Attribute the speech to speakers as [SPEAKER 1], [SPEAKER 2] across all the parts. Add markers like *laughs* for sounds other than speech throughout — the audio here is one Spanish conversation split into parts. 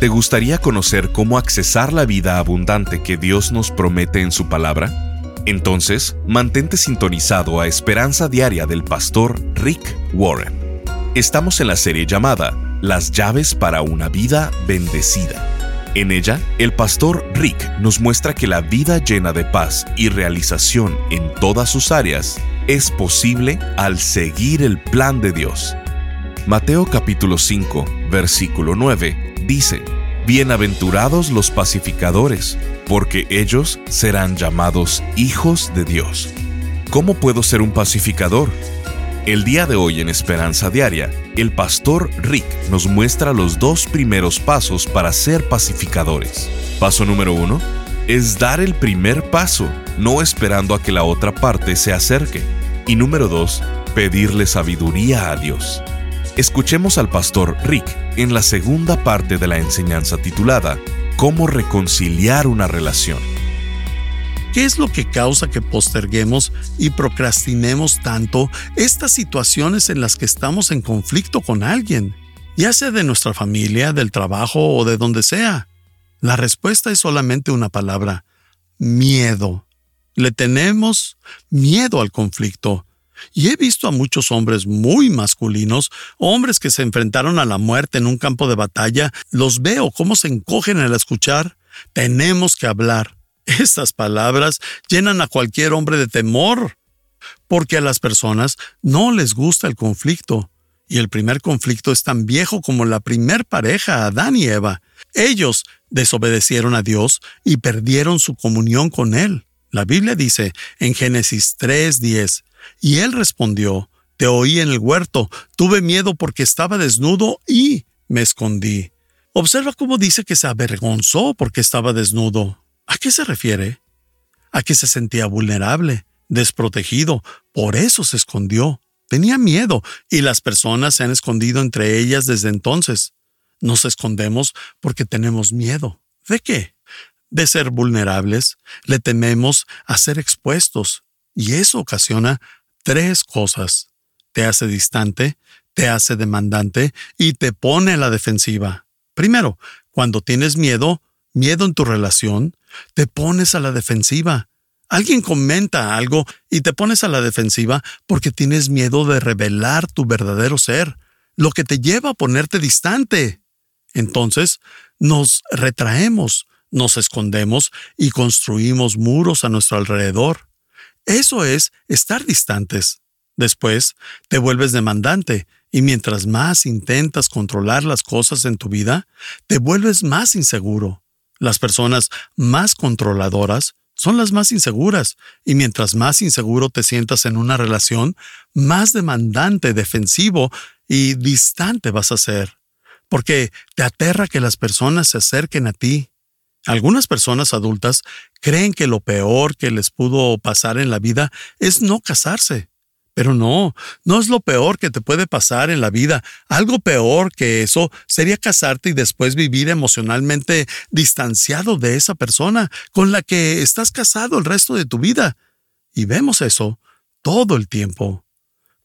[SPEAKER 1] ¿Te gustaría conocer cómo accesar la vida abundante que Dios nos promete en su palabra? Entonces, mantente sintonizado a Esperanza Diaria del pastor Rick Warren. Estamos en la serie llamada Las llaves para una vida bendecida. En ella, el pastor Rick nos muestra que la vida llena de paz y realización en todas sus áreas es posible al seguir el plan de Dios. Mateo capítulo 5, versículo 9 dice, Bienaventurados los pacificadores, porque ellos serán llamados hijos de Dios. ¿Cómo puedo ser un pacificador? El día de hoy en Esperanza Diaria, el pastor Rick nos muestra los dos primeros pasos para ser pacificadores. Paso número uno es dar el primer paso, no esperando a que la otra parte se acerque. Y número dos, pedirle sabiduría a Dios. Escuchemos al pastor Rick en la segunda parte de la enseñanza titulada Cómo reconciliar una relación.
[SPEAKER 2] ¿Qué es lo que causa que posterguemos y procrastinemos tanto estas situaciones en las que estamos en conflicto con alguien, ya sea de nuestra familia, del trabajo o de donde sea? La respuesta es solamente una palabra, miedo. Le tenemos miedo al conflicto y he visto a muchos hombres muy masculinos, hombres que se enfrentaron a la muerte en un campo de batalla, los veo cómo se encogen al escuchar. Tenemos que hablar. *laughs* Estas palabras llenan a cualquier hombre de temor, porque a las personas no les gusta el conflicto. Y el primer conflicto es tan viejo como la primer pareja, Adán y Eva. Ellos desobedecieron a Dios y perdieron su comunión con Él. La Biblia dice en Génesis 3:10, y él respondió, Te oí en el huerto, tuve miedo porque estaba desnudo y me escondí. Observa cómo dice que se avergonzó porque estaba desnudo. ¿A qué se refiere? A que se sentía vulnerable, desprotegido, por eso se escondió. Tenía miedo y las personas se han escondido entre ellas desde entonces. Nos escondemos porque tenemos miedo. ¿De qué? De ser vulnerables, le tememos a ser expuestos y eso ocasiona tres cosas. Te hace distante, te hace demandante y te pone a la defensiva. Primero, cuando tienes miedo, miedo en tu relación, te pones a la defensiva. Alguien comenta algo y te pones a la defensiva porque tienes miedo de revelar tu verdadero ser, lo que te lleva a ponerte distante. Entonces, nos retraemos, nos escondemos y construimos muros a nuestro alrededor. Eso es estar distantes. Después, te vuelves demandante y mientras más intentas controlar las cosas en tu vida, te vuelves más inseguro. Las personas más controladoras son las más inseguras, y mientras más inseguro te sientas en una relación, más demandante, defensivo y distante vas a ser, porque te aterra que las personas se acerquen a ti. Algunas personas adultas creen que lo peor que les pudo pasar en la vida es no casarse. Pero no, no es lo peor que te puede pasar en la vida. Algo peor que eso sería casarte y después vivir emocionalmente distanciado de esa persona con la que estás casado el resto de tu vida. Y vemos eso todo el tiempo.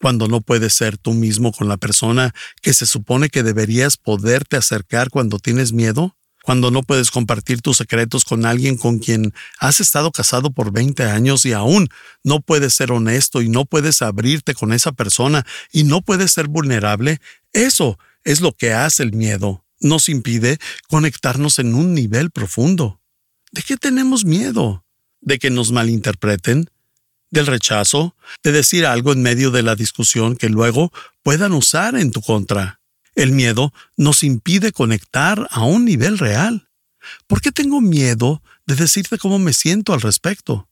[SPEAKER 2] Cuando no puedes ser tú mismo con la persona que se supone que deberías poderte acercar cuando tienes miedo, cuando no puedes compartir tus secretos con alguien con quien has estado casado por 20 años y aún no puedes ser honesto y no puedes abrirte con esa persona y no puedes ser vulnerable, eso es lo que hace el miedo. Nos impide conectarnos en un nivel profundo. ¿De qué tenemos miedo? ¿De que nos malinterpreten? ¿Del rechazo? ¿De decir algo en medio de la discusión que luego puedan usar en tu contra? El miedo nos impide conectar a un nivel real. ¿Por qué tengo miedo de decirte cómo me siento al respecto?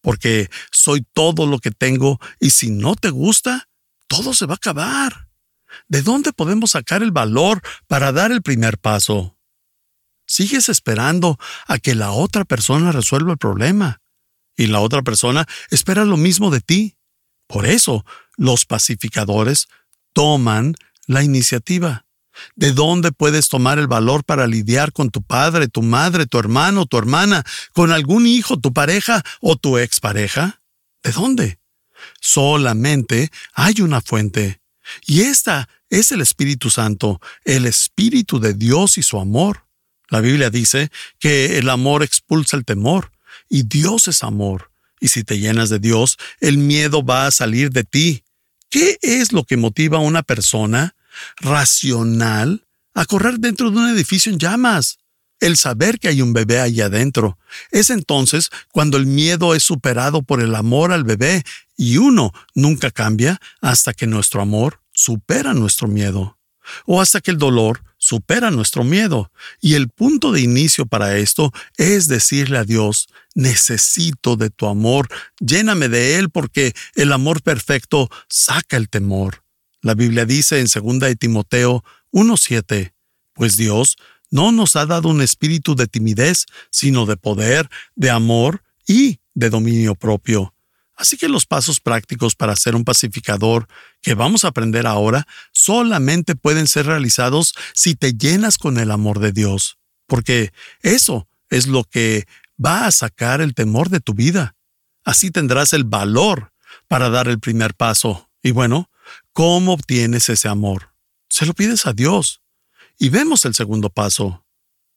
[SPEAKER 2] Porque soy todo lo que tengo y si no te gusta, todo se va a acabar. ¿De dónde podemos sacar el valor para dar el primer paso? Sigues esperando a que la otra persona resuelva el problema y la otra persona espera lo mismo de ti. Por eso, los pacificadores toman la iniciativa. ¿De dónde puedes tomar el valor para lidiar con tu padre, tu madre, tu hermano, tu hermana, con algún hijo, tu pareja o tu expareja? ¿De dónde? Solamente hay una fuente. Y esta es el Espíritu Santo, el Espíritu de Dios y su amor. La Biblia dice que el amor expulsa el temor y Dios es amor. Y si te llenas de Dios, el miedo va a salir de ti. ¿Qué es lo que motiva a una persona racional a correr dentro de un edificio en llamas? El saber que hay un bebé ahí adentro. Es entonces cuando el miedo es superado por el amor al bebé y uno nunca cambia hasta que nuestro amor supera nuestro miedo o hasta que el dolor supera nuestro miedo. Y el punto de inicio para esto es decirle a Dios, necesito de tu amor, lléname de él porque el amor perfecto saca el temor. La Biblia dice en 2 de Timoteo 1.7, pues Dios no nos ha dado un espíritu de timidez, sino de poder, de amor y de dominio propio. Así que los pasos prácticos para ser un pacificador que vamos a aprender ahora solamente pueden ser realizados si te llenas con el amor de Dios, porque eso es lo que va a sacar el temor de tu vida. Así tendrás el valor para dar el primer paso. Y bueno, ¿cómo obtienes ese amor? Se lo pides a Dios. Y vemos el segundo paso.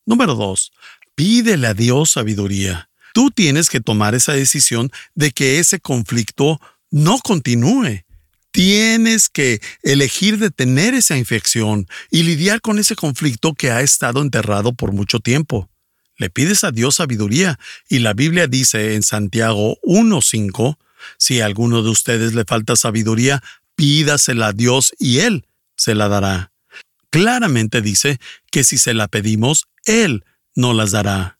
[SPEAKER 2] Número dos, pídele a Dios sabiduría. Tú tienes que tomar esa decisión de que ese conflicto no continúe. Tienes que elegir detener esa infección y lidiar con ese conflicto que ha estado enterrado por mucho tiempo. Le pides a Dios sabiduría y la Biblia dice en Santiago 1.5, si a alguno de ustedes le falta sabiduría, pídasela a Dios y Él se la dará. Claramente dice que si se la pedimos, Él no las dará.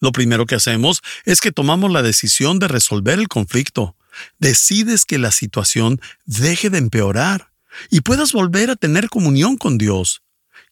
[SPEAKER 2] Lo primero que hacemos es que tomamos la decisión de resolver el conflicto. Decides que la situación deje de empeorar y puedas volver a tener comunión con Dios.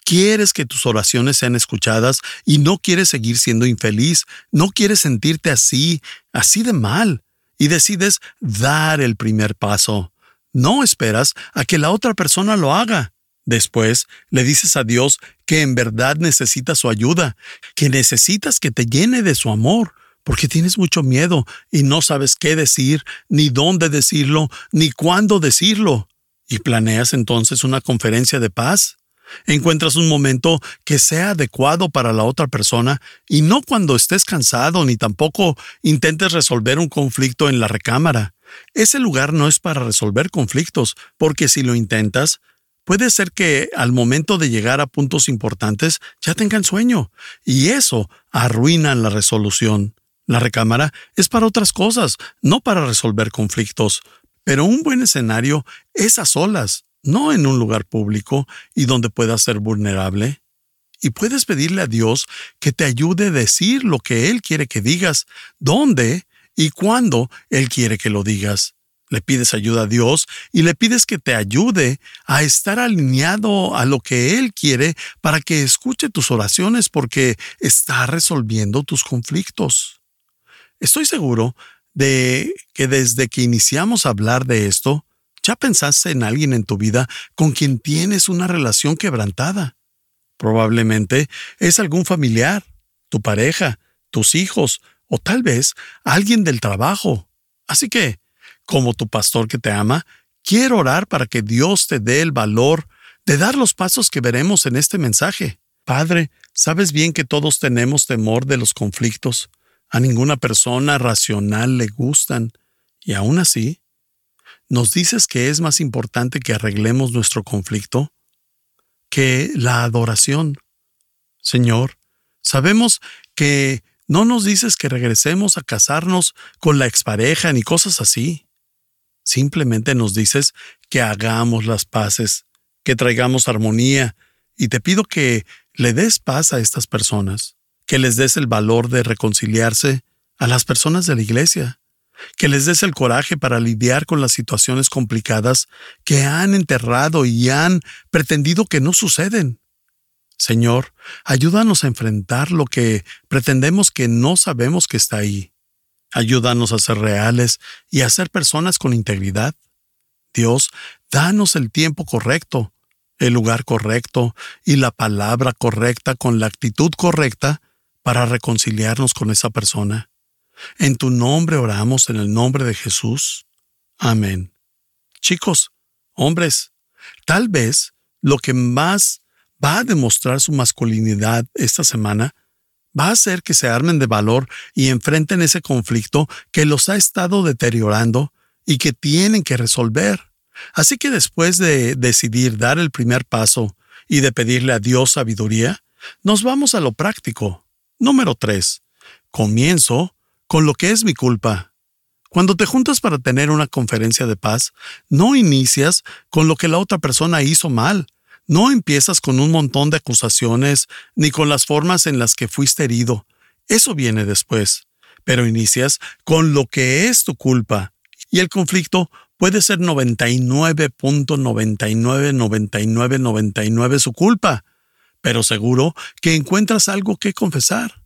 [SPEAKER 2] Quieres que tus oraciones sean escuchadas y no quieres seguir siendo infeliz, no quieres sentirte así, así de mal, y decides dar el primer paso. No esperas a que la otra persona lo haga. Después le dices a Dios que en verdad necesitas su ayuda, que necesitas que te llene de su amor, porque tienes mucho miedo y no sabes qué decir, ni dónde decirlo, ni cuándo decirlo. Y planeas entonces una conferencia de paz. Encuentras un momento que sea adecuado para la otra persona y no cuando estés cansado ni tampoco intentes resolver un conflicto en la recámara. Ese lugar no es para resolver conflictos, porque si lo intentas, Puede ser que al momento de llegar a puntos importantes ya tengan sueño, y eso arruina la resolución. La recámara es para otras cosas, no para resolver conflictos. Pero un buen escenario es a solas, no en un lugar público y donde puedas ser vulnerable. Y puedes pedirle a Dios que te ayude a decir lo que Él quiere que digas, dónde y cuándo Él quiere que lo digas le pides ayuda a Dios y le pides que te ayude a estar alineado a lo que Él quiere para que escuche tus oraciones porque está resolviendo tus conflictos. Estoy seguro de que desde que iniciamos a hablar de esto, ya pensaste en alguien en tu vida con quien tienes una relación quebrantada. Probablemente es algún familiar, tu pareja, tus hijos o tal vez alguien del trabajo. Así que, como tu pastor que te ama, quiero orar para que Dios te dé el valor de dar los pasos que veremos en este mensaje. Padre, sabes bien que todos tenemos temor de los conflictos. A ninguna persona racional le gustan. Y aún así, ¿nos dices que es más importante que arreglemos nuestro conflicto que la adoración? Señor, sabemos que no nos dices que regresemos a casarnos con la expareja ni cosas así. Simplemente nos dices que hagamos las paces, que traigamos armonía, y te pido que le des paz a estas personas, que les des el valor de reconciliarse a las personas de la iglesia, que les des el coraje para lidiar con las situaciones complicadas que han enterrado y han pretendido que no suceden. Señor, ayúdanos a enfrentar lo que pretendemos que no sabemos que está ahí. Ayúdanos a ser reales y a ser personas con integridad. Dios, danos el tiempo correcto, el lugar correcto y la palabra correcta con la actitud correcta para reconciliarnos con esa persona. En tu nombre oramos en el nombre de Jesús. Amén. Chicos, hombres, tal vez lo que más va a demostrar su masculinidad esta semana va a hacer que se armen de valor y enfrenten ese conflicto que los ha estado deteriorando y que tienen que resolver. Así que después de decidir dar el primer paso y de pedirle a Dios sabiduría, nos vamos a lo práctico. Número 3. Comienzo con lo que es mi culpa. Cuando te juntas para tener una conferencia de paz, no inicias con lo que la otra persona hizo mal. No empiezas con un montón de acusaciones ni con las formas en las que fuiste herido. Eso viene después. Pero inicias con lo que es tu culpa. Y el conflicto puede ser 99.999999 su culpa, pero seguro que encuentras algo que confesar.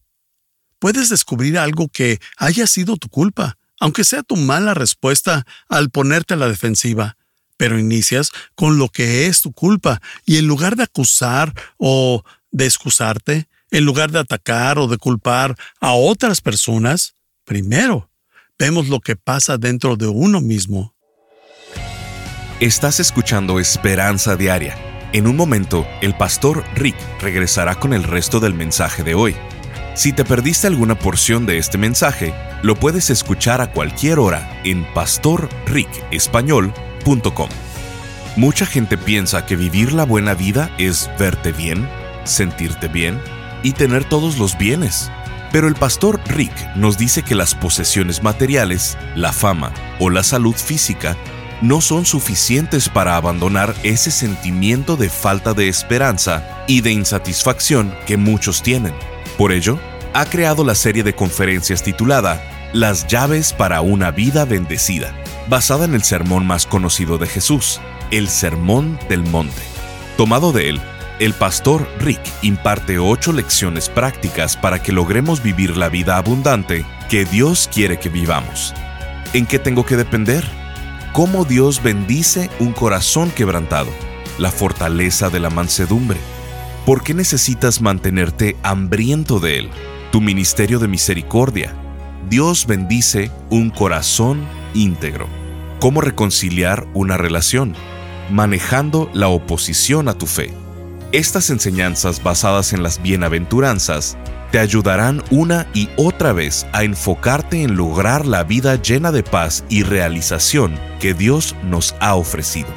[SPEAKER 2] Puedes descubrir algo que haya sido tu culpa, aunque sea tu mala respuesta al ponerte a la defensiva, pero inicias con lo que es tu culpa y en lugar de acusar o de excusarte, en lugar de atacar o de culpar a otras personas, primero vemos lo que pasa dentro de uno mismo
[SPEAKER 1] Estás escuchando Esperanza Diaria. En un momento, el pastor Rick regresará con el resto del mensaje de hoy. Si te perdiste alguna porción de este mensaje, lo puedes escuchar a cualquier hora en pastorricespañol.com. Mucha gente piensa que vivir la buena vida es verte bien, sentirte bien y tener todos los bienes. Pero el pastor Rick nos dice que las posesiones materiales, la fama o la salud física no son suficientes para abandonar ese sentimiento de falta de esperanza y de insatisfacción que muchos tienen. Por ello, ha creado la serie de conferencias titulada Las llaves para una vida bendecida, basada en el sermón más conocido de Jesús, el Sermón del Monte. Tomado de él, el pastor Rick imparte ocho lecciones prácticas para que logremos vivir la vida abundante que Dios quiere que vivamos. ¿En qué tengo que depender? cómo Dios bendice un corazón quebrantado, la fortaleza de la mansedumbre. ¿Por qué necesitas mantenerte hambriento de Él? Tu ministerio de misericordia. Dios bendice un corazón íntegro. ¿Cómo reconciliar una relación? Manejando la oposición a tu fe. Estas enseñanzas basadas en las bienaventuranzas te ayudarán una y otra vez a enfocarte en lograr la vida llena de paz y realización que Dios nos ha ofrecido.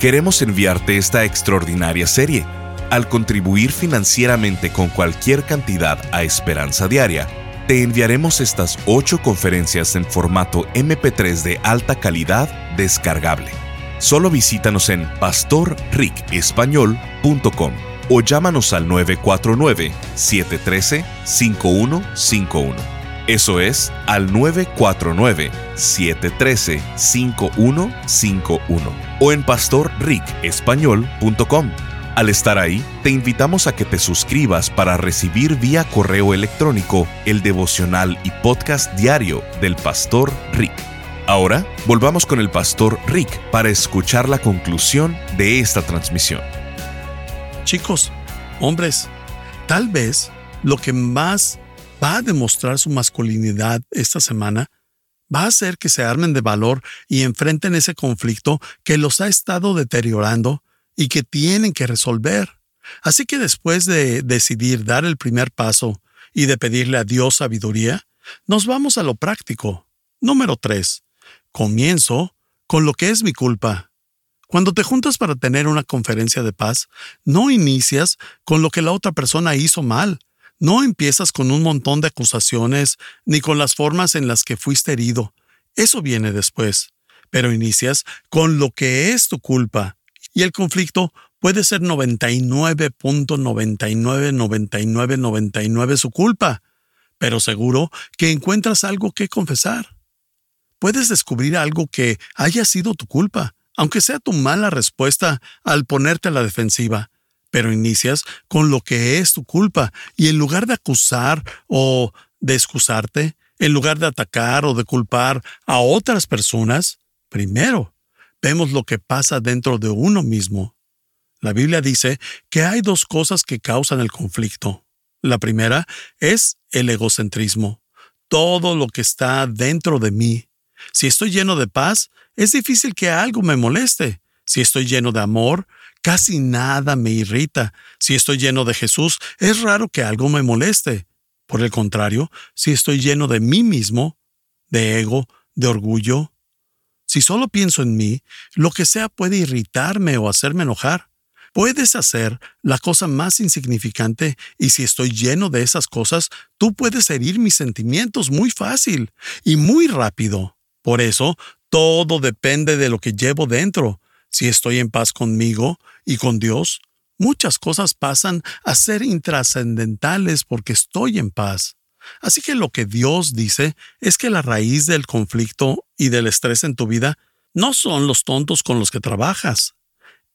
[SPEAKER 1] Queremos enviarte esta extraordinaria serie. Al contribuir financieramente con cualquier cantidad a Esperanza Diaria, te enviaremos estas ocho conferencias en formato MP3 de alta calidad descargable. Solo visítanos en pastorricespañol.com o llámanos al 949-713-5151. Eso es al 949-713-5151 o en pastorricespañol.com. Al estar ahí, te invitamos a que te suscribas para recibir vía correo electrónico el devocional y podcast diario del Pastor Rick. Ahora, volvamos con el Pastor Rick para escuchar la conclusión de esta transmisión.
[SPEAKER 2] Chicos, hombres, tal vez lo que más va a demostrar su masculinidad esta semana va a ser que se armen de valor y enfrenten ese conflicto que los ha estado deteriorando y que tienen que resolver. Así que después de decidir dar el primer paso y de pedirle a Dios sabiduría, nos vamos a lo práctico. Número 3. Comienzo con lo que es mi culpa. Cuando te juntas para tener una conferencia de paz, no inicias con lo que la otra persona hizo mal. No empiezas con un montón de acusaciones ni con las formas en las que fuiste herido. Eso viene después. Pero inicias con lo que es tu culpa. Y el conflicto puede ser 99.999999 su culpa. Pero seguro que encuentras algo que confesar. Puedes descubrir algo que haya sido tu culpa aunque sea tu mala respuesta al ponerte a la defensiva, pero inicias con lo que es tu culpa y en lugar de acusar o de excusarte, en lugar de atacar o de culpar a otras personas, primero vemos lo que pasa dentro de uno mismo. La Biblia dice que hay dos cosas que causan el conflicto. La primera es el egocentrismo, todo lo que está dentro de mí. Si estoy lleno de paz, es difícil que algo me moleste. Si estoy lleno de amor, casi nada me irrita. Si estoy lleno de Jesús, es raro que algo me moleste. Por el contrario, si estoy lleno de mí mismo, de ego, de orgullo, si solo pienso en mí, lo que sea puede irritarme o hacerme enojar. Puedes hacer la cosa más insignificante y si estoy lleno de esas cosas, tú puedes herir mis sentimientos muy fácil y muy rápido. Por eso, todo depende de lo que llevo dentro. Si estoy en paz conmigo y con Dios, muchas cosas pasan a ser intrascendentales porque estoy en paz. Así que lo que Dios dice es que la raíz del conflicto y del estrés en tu vida no son los tontos con los que trabajas,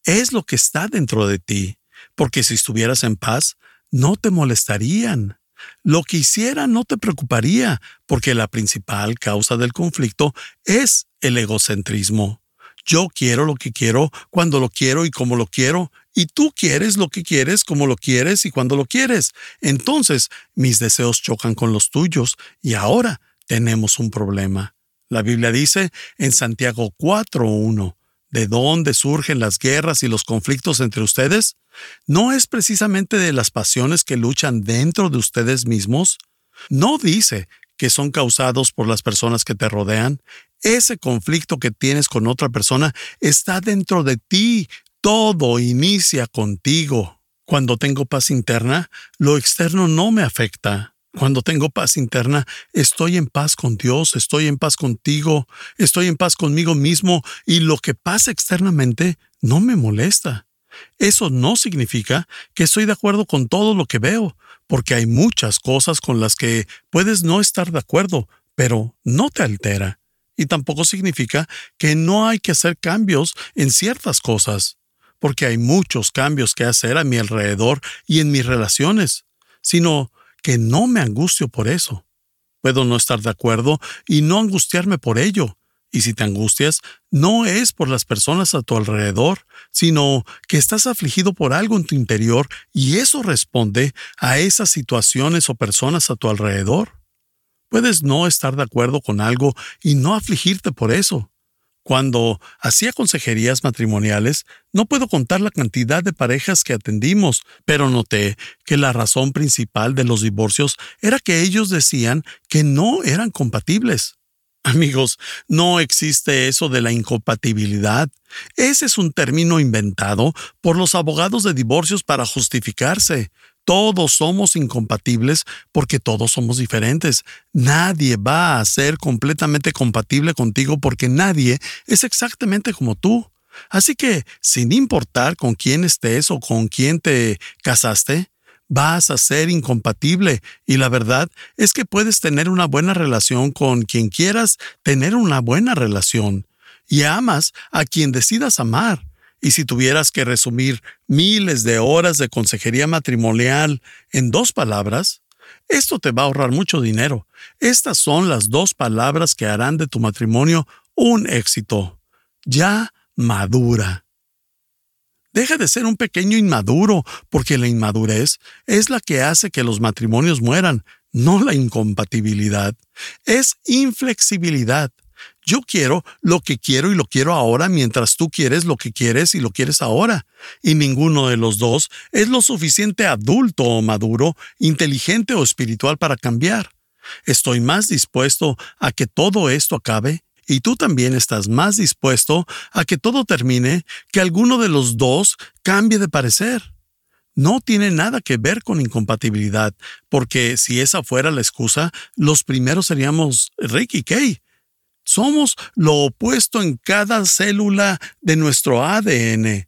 [SPEAKER 2] es lo que está dentro de ti, porque si estuvieras en paz, no te molestarían. Lo que hicieran no te preocuparía, porque la principal causa del conflicto es el egocentrismo. Yo quiero lo que quiero, cuando lo quiero y como lo quiero, y tú quieres lo que quieres, como lo quieres y cuando lo quieres. Entonces, mis deseos chocan con los tuyos y ahora tenemos un problema. La Biblia dice en Santiago 4.1, ¿de dónde surgen las guerras y los conflictos entre ustedes? ¿No es precisamente de las pasiones que luchan dentro de ustedes mismos? No dice que son causados por las personas que te rodean. Ese conflicto que tienes con otra persona está dentro de ti. Todo inicia contigo. Cuando tengo paz interna, lo externo no me afecta. Cuando tengo paz interna, estoy en paz con Dios, estoy en paz contigo, estoy en paz conmigo mismo y lo que pasa externamente no me molesta. Eso no significa que estoy de acuerdo con todo lo que veo, porque hay muchas cosas con las que puedes no estar de acuerdo, pero no te altera. Y tampoco significa que no hay que hacer cambios en ciertas cosas, porque hay muchos cambios que hacer a mi alrededor y en mis relaciones, sino que no me angustio por eso. Puedo no estar de acuerdo y no angustiarme por ello, y si te angustias, no es por las personas a tu alrededor, sino que estás afligido por algo en tu interior y eso responde a esas situaciones o personas a tu alrededor. Puedes no estar de acuerdo con algo y no afligirte por eso. Cuando hacía consejerías matrimoniales, no puedo contar la cantidad de parejas que atendimos, pero noté que la razón principal de los divorcios era que ellos decían que no eran compatibles. Amigos, no existe eso de la incompatibilidad. Ese es un término inventado por los abogados de divorcios para justificarse. Todos somos incompatibles porque todos somos diferentes. Nadie va a ser completamente compatible contigo porque nadie es exactamente como tú. Así que, sin importar con quién estés o con quién te casaste, vas a ser incompatible y la verdad es que puedes tener una buena relación con quien quieras tener una buena relación y amas a quien decidas amar. Y si tuvieras que resumir miles de horas de consejería matrimonial en dos palabras, esto te va a ahorrar mucho dinero. Estas son las dos palabras que harán de tu matrimonio un éxito. Ya madura. Deja de ser un pequeño inmaduro, porque la inmadurez es la que hace que los matrimonios mueran, no la incompatibilidad. Es inflexibilidad. Yo quiero lo que quiero y lo quiero ahora mientras tú quieres lo que quieres y lo quieres ahora. Y ninguno de los dos es lo suficiente adulto o maduro, inteligente o espiritual para cambiar. Estoy más dispuesto a que todo esto acabe y tú también estás más dispuesto a que todo termine que alguno de los dos cambie de parecer. No tiene nada que ver con incompatibilidad, porque si esa fuera la excusa, los primeros seríamos Rick y Kay. Somos lo opuesto en cada célula de nuestro ADN.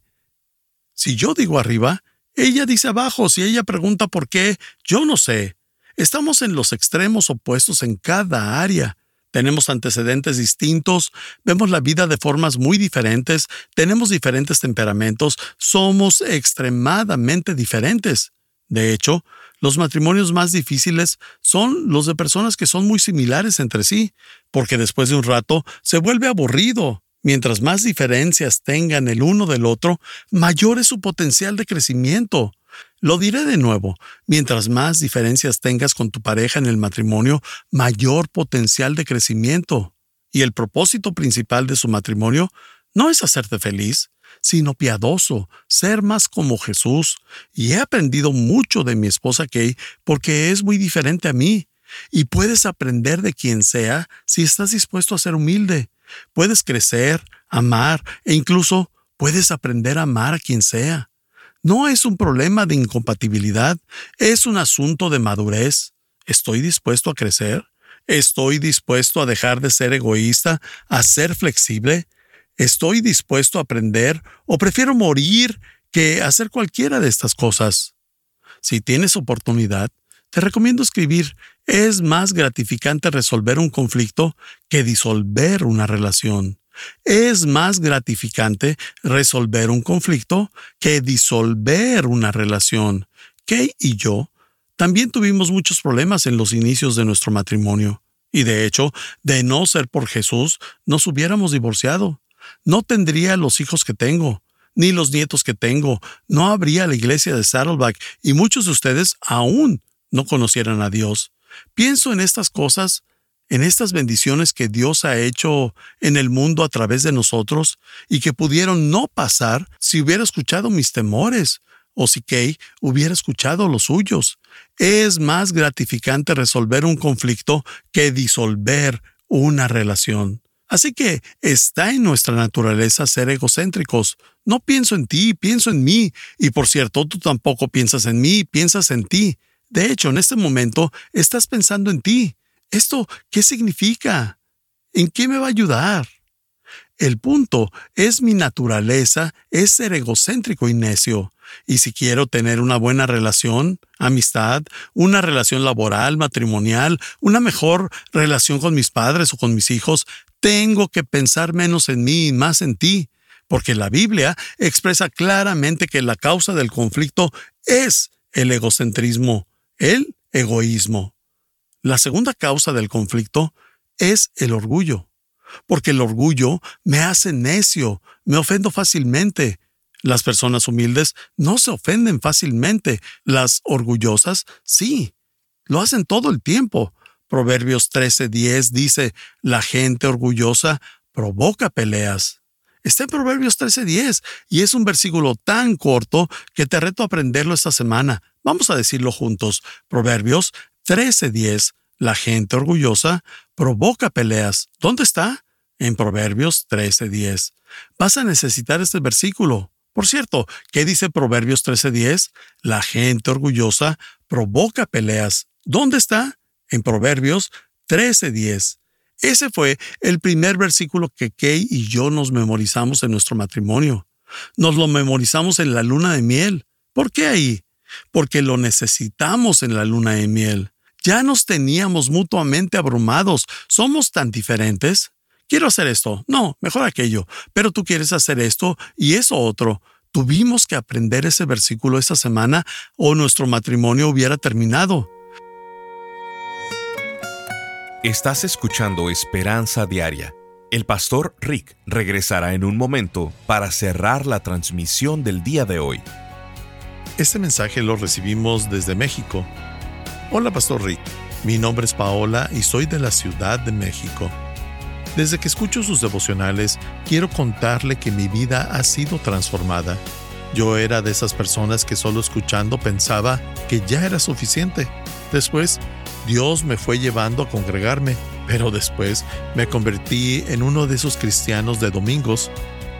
[SPEAKER 2] Si yo digo arriba, ella dice abajo. Si ella pregunta por qué, yo no sé. Estamos en los extremos opuestos en cada área tenemos antecedentes distintos, vemos la vida de formas muy diferentes, tenemos diferentes temperamentos, somos extremadamente diferentes. De hecho, los matrimonios más difíciles son los de personas que son muy similares entre sí, porque después de un rato se vuelve aburrido. Mientras más diferencias tengan el uno del otro, mayor es su potencial de crecimiento. Lo diré de nuevo, mientras más diferencias tengas con tu pareja en el matrimonio, mayor potencial de crecimiento. Y el propósito principal de su matrimonio no es hacerte feliz, sino piadoso, ser más como Jesús. Y he aprendido mucho de mi esposa Kay porque es muy diferente a mí. Y puedes aprender de quien sea si estás dispuesto a ser humilde. Puedes crecer, amar e incluso puedes aprender a amar a quien sea. No es un problema de incompatibilidad, es un asunto de madurez. ¿Estoy dispuesto a crecer? ¿Estoy dispuesto a dejar de ser egoísta, a ser flexible? ¿Estoy dispuesto a aprender o prefiero morir que hacer cualquiera de estas cosas? Si tienes oportunidad, te recomiendo escribir es más gratificante resolver un conflicto que disolver una relación. Es más gratificante resolver un conflicto que disolver una relación. Kay y yo también tuvimos muchos problemas en los inicios de nuestro matrimonio. Y de hecho, de no ser por Jesús, nos hubiéramos divorciado. No tendría los hijos que tengo, ni los nietos que tengo. No habría la iglesia de Saddleback y muchos de ustedes aún no conocieran a Dios. Pienso en estas cosas en estas bendiciones que Dios ha hecho en el mundo a través de nosotros y que pudieron no pasar si hubiera escuchado mis temores o si Kay hubiera escuchado los suyos. Es más gratificante resolver un conflicto que disolver una relación. Así que está en nuestra naturaleza ser egocéntricos. No pienso en ti, pienso en mí. Y por cierto, tú tampoco piensas en mí, piensas en ti. De hecho, en este momento estás pensando en ti. ¿Esto qué significa? ¿En qué me va a ayudar? El punto es mi naturaleza es ser egocéntrico y necio. Y si quiero tener una buena relación, amistad, una relación laboral, matrimonial, una mejor relación con mis padres o con mis hijos, tengo que pensar menos en mí y más en ti, porque la Biblia expresa claramente que la causa del conflicto es el egocentrismo, el egoísmo. La segunda causa del conflicto es el orgullo, porque el orgullo me hace necio, me ofendo fácilmente. Las personas humildes no se ofenden fácilmente, las orgullosas sí, lo hacen todo el tiempo. Proverbios 13:10 dice, la gente orgullosa provoca peleas. Está en Proverbios 13:10 y es un versículo tan corto que te reto a aprenderlo esta semana. Vamos a decirlo juntos. Proverbios 13:10. La gente orgullosa provoca peleas. ¿Dónde está? En Proverbios 13:10. Vas a necesitar este versículo. Por cierto, ¿qué dice Proverbios 13:10? La gente orgullosa provoca peleas. ¿Dónde está? En Proverbios 13:10. Ese fue el primer versículo que Kay y yo nos memorizamos en nuestro matrimonio. Nos lo memorizamos en la luna de miel. ¿Por qué ahí? porque lo necesitamos en la luna de miel. Ya nos teníamos mutuamente abrumados. ¿Somos tan diferentes? Quiero hacer esto. No, mejor aquello. Pero tú quieres hacer esto y eso otro. Tuvimos que aprender ese versículo esta semana o nuestro matrimonio hubiera terminado.
[SPEAKER 1] Estás escuchando Esperanza Diaria. El pastor Rick regresará en un momento para cerrar la transmisión del día de hoy.
[SPEAKER 2] Este mensaje lo recibimos desde México. Hola, Pastor Rick. Mi nombre es Paola y soy de la Ciudad de México. Desde que escucho sus devocionales, quiero contarle que mi vida ha sido transformada. Yo era de esas personas que solo escuchando pensaba que ya era suficiente. Después, Dios me fue llevando a congregarme, pero después me convertí en uno de esos cristianos de domingos.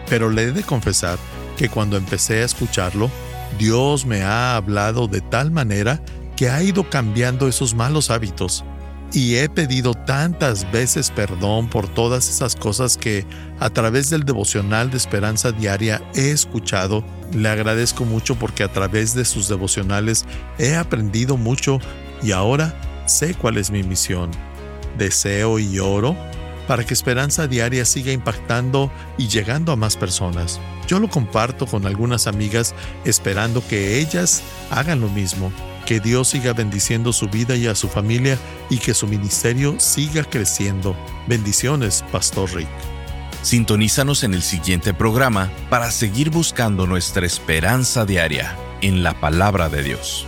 [SPEAKER 2] Pero le he de confesar que cuando empecé a escucharlo, Dios me ha hablado de tal manera que ha ido cambiando esos malos hábitos. Y he pedido tantas veces perdón por todas esas cosas que a través del devocional de esperanza diaria he escuchado. Le agradezco mucho porque a través de sus devocionales he aprendido mucho y ahora sé cuál es mi misión. Deseo y oro para que Esperanza Diaria siga impactando y llegando a más personas. Yo lo comparto con algunas amigas esperando que ellas hagan lo mismo, que Dios siga bendiciendo su vida y a su familia y que su ministerio siga creciendo. Bendiciones, Pastor Rick.
[SPEAKER 1] Sintonízanos en el siguiente programa para seguir buscando nuestra esperanza diaria en la palabra de Dios.